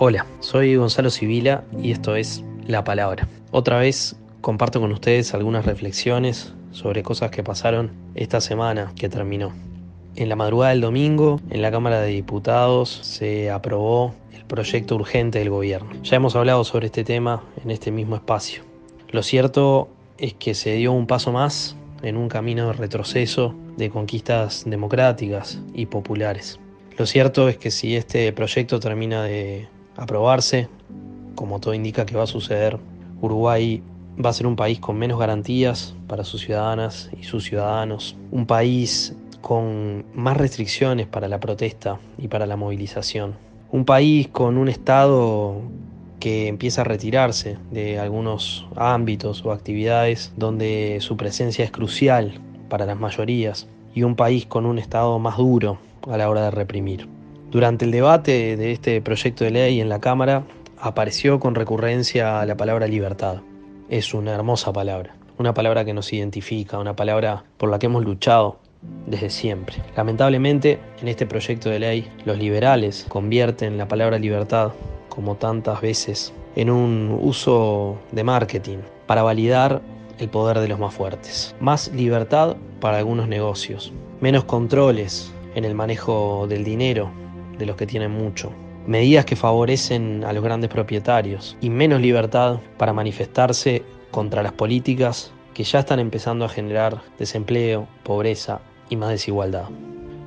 Hola, soy Gonzalo Sibila y esto es La Palabra. Otra vez comparto con ustedes algunas reflexiones sobre cosas que pasaron esta semana que terminó. En la madrugada del domingo, en la Cámara de Diputados, se aprobó el proyecto urgente del gobierno. Ya hemos hablado sobre este tema en este mismo espacio. Lo cierto es que se dio un paso más en un camino de retroceso de conquistas democráticas y populares. Lo cierto es que si este proyecto termina de aprobarse, como todo indica que va a suceder, Uruguay va a ser un país con menos garantías para sus ciudadanas y sus ciudadanos, un país con más restricciones para la protesta y para la movilización, un país con un Estado que empieza a retirarse de algunos ámbitos o actividades donde su presencia es crucial para las mayorías. Y un país con un Estado más duro a la hora de reprimir. Durante el debate de este proyecto de ley en la Cámara apareció con recurrencia la palabra libertad. Es una hermosa palabra, una palabra que nos identifica, una palabra por la que hemos luchado desde siempre. Lamentablemente, en este proyecto de ley, los liberales convierten la palabra libertad, como tantas veces, en un uso de marketing para validar el poder de los más fuertes. Más libertad para algunos negocios, menos controles en el manejo del dinero de los que tienen mucho. Medidas que favorecen a los grandes propietarios y menos libertad para manifestarse contra las políticas que ya están empezando a generar desempleo, pobreza y más desigualdad.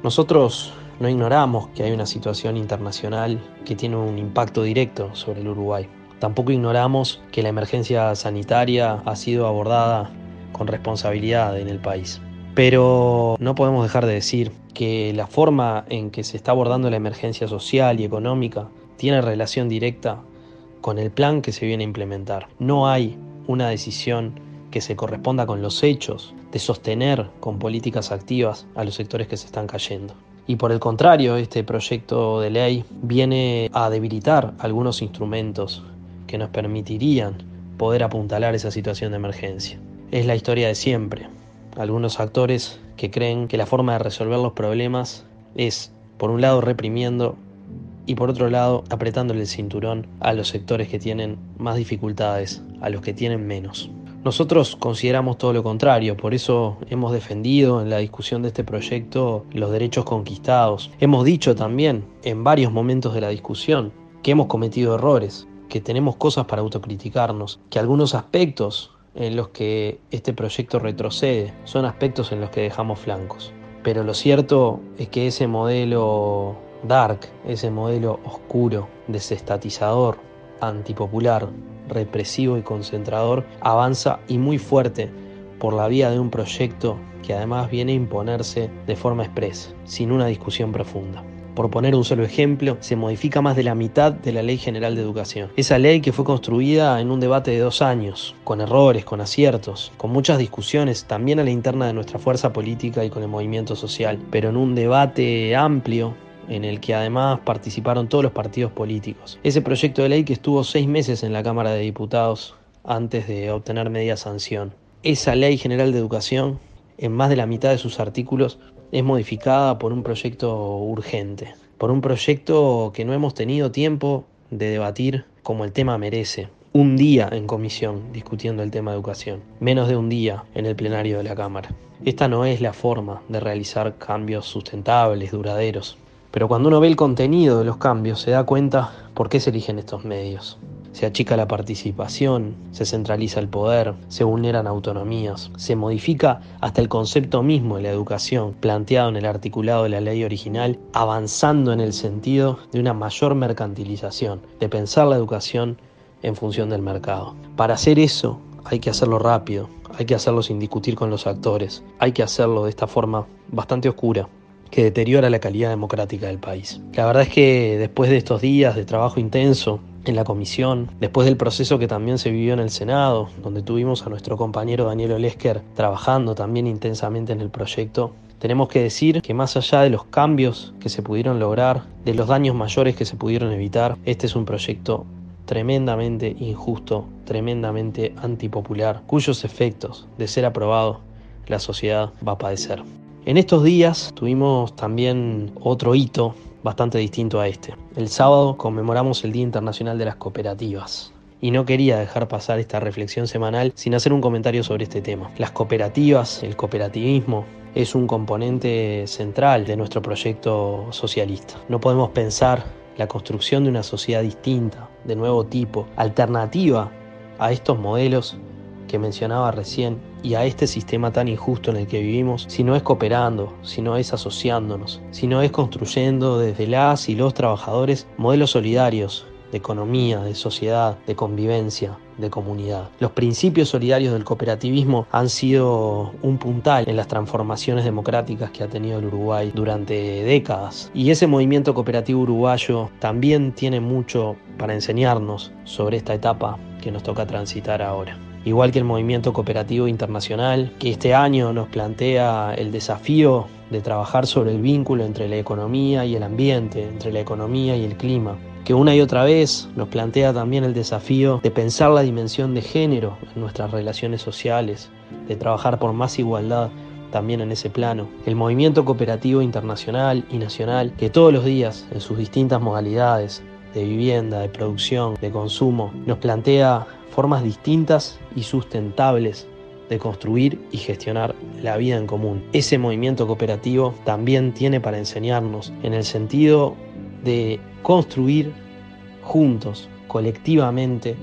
Nosotros no ignoramos que hay una situación internacional que tiene un impacto directo sobre el Uruguay. Tampoco ignoramos que la emergencia sanitaria ha sido abordada con responsabilidad en el país. Pero no podemos dejar de decir que la forma en que se está abordando la emergencia social y económica tiene relación directa con el plan que se viene a implementar. No hay una decisión que se corresponda con los hechos de sostener con políticas activas a los sectores que se están cayendo. Y por el contrario, este proyecto de ley viene a debilitar algunos instrumentos que nos permitirían poder apuntalar esa situación de emergencia. Es la historia de siempre algunos actores que creen que la forma de resolver los problemas es, por un lado, reprimiendo y por otro lado, apretándole el cinturón a los sectores que tienen más dificultades, a los que tienen menos. Nosotros consideramos todo lo contrario, por eso hemos defendido en la discusión de este proyecto los derechos conquistados. Hemos dicho también en varios momentos de la discusión que hemos cometido errores, que tenemos cosas para autocriticarnos, que algunos aspectos en los que este proyecto retrocede, son aspectos en los que dejamos flancos. Pero lo cierto es que ese modelo dark, ese modelo oscuro, desestatizador, antipopular, represivo y concentrador, avanza y muy fuerte por la vía de un proyecto que además viene a imponerse de forma expresa, sin una discusión profunda. Por poner un solo ejemplo, se modifica más de la mitad de la Ley General de Educación. Esa ley que fue construida en un debate de dos años, con errores, con aciertos, con muchas discusiones, también a la interna de nuestra fuerza política y con el movimiento social, pero en un debate amplio en el que además participaron todos los partidos políticos. Ese proyecto de ley que estuvo seis meses en la Cámara de Diputados antes de obtener media sanción. Esa ley general de educación, en más de la mitad de sus artículos, es modificada por un proyecto urgente, por un proyecto que no hemos tenido tiempo de debatir como el tema merece. Un día en comisión discutiendo el tema de educación, menos de un día en el plenario de la Cámara. Esta no es la forma de realizar cambios sustentables, duraderos. Pero cuando uno ve el contenido de los cambios se da cuenta por qué se eligen estos medios se achica la participación, se centraliza el poder, se vulneran autonomías, se modifica hasta el concepto mismo de la educación planteado en el articulado de la ley original, avanzando en el sentido de una mayor mercantilización, de pensar la educación en función del mercado. Para hacer eso hay que hacerlo rápido, hay que hacerlo sin discutir con los actores, hay que hacerlo de esta forma bastante oscura que deteriora la calidad democrática del país. La verdad es que después de estos días de trabajo intenso, en la comisión, después del proceso que también se vivió en el Senado, donde tuvimos a nuestro compañero Daniel Olesker trabajando también intensamente en el proyecto, tenemos que decir que más allá de los cambios que se pudieron lograr, de los daños mayores que se pudieron evitar, este es un proyecto tremendamente injusto, tremendamente antipopular, cuyos efectos, de ser aprobado, la sociedad va a padecer. En estos días tuvimos también otro hito bastante distinto a este. El sábado conmemoramos el Día Internacional de las Cooperativas. Y no quería dejar pasar esta reflexión semanal sin hacer un comentario sobre este tema. Las cooperativas, el cooperativismo, es un componente central de nuestro proyecto socialista. No podemos pensar la construcción de una sociedad distinta, de nuevo tipo, alternativa a estos modelos que mencionaba recién y a este sistema tan injusto en el que vivimos si no es cooperando, si no es asociándonos, si no es construyendo desde las y los trabajadores modelos solidarios de economía, de sociedad, de convivencia, de comunidad. Los principios solidarios del cooperativismo han sido un puntal en las transformaciones democráticas que ha tenido el Uruguay durante décadas. Y ese movimiento cooperativo uruguayo también tiene mucho para enseñarnos sobre esta etapa que nos toca transitar ahora igual que el movimiento cooperativo internacional, que este año nos plantea el desafío de trabajar sobre el vínculo entre la economía y el ambiente, entre la economía y el clima, que una y otra vez nos plantea también el desafío de pensar la dimensión de género en nuestras relaciones sociales, de trabajar por más igualdad también en ese plano. El movimiento cooperativo internacional y nacional que todos los días, en sus distintas modalidades de vivienda, de producción, de consumo, nos plantea formas distintas y sustentables de construir y gestionar la vida en común. Ese movimiento cooperativo también tiene para enseñarnos en el sentido de construir juntos, colectivamente,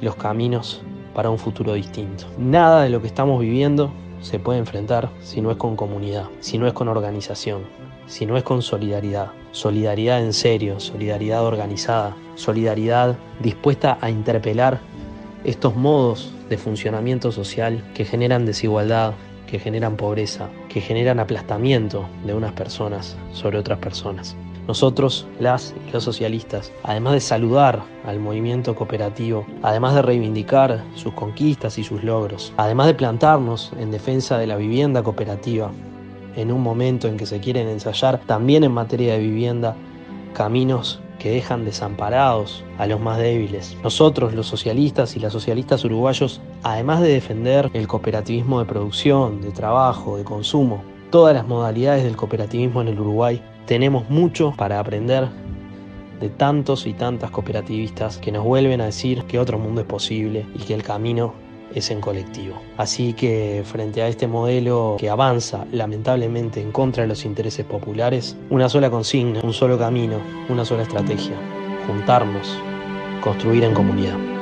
los caminos para un futuro distinto. Nada de lo que estamos viviendo se puede enfrentar si no es con comunidad, si no es con organización, si no es con solidaridad. Solidaridad en serio, solidaridad organizada, solidaridad dispuesta a interpelar estos modos de funcionamiento social que generan desigualdad, que generan pobreza, que generan aplastamiento de unas personas sobre otras personas. Nosotros, las y los socialistas, además de saludar al movimiento cooperativo, además de reivindicar sus conquistas y sus logros, además de plantarnos en defensa de la vivienda cooperativa, en un momento en que se quieren ensayar también en materia de vivienda caminos que dejan desamparados a los más débiles. Nosotros, los socialistas y las socialistas uruguayos, además de defender el cooperativismo de producción, de trabajo, de consumo, todas las modalidades del cooperativismo en el Uruguay, tenemos mucho para aprender de tantos y tantas cooperativistas que nos vuelven a decir que otro mundo es posible y que el camino es en colectivo. Así que frente a este modelo que avanza lamentablemente en contra de los intereses populares, una sola consigna, un solo camino, una sola estrategia, juntarnos, construir en comunidad.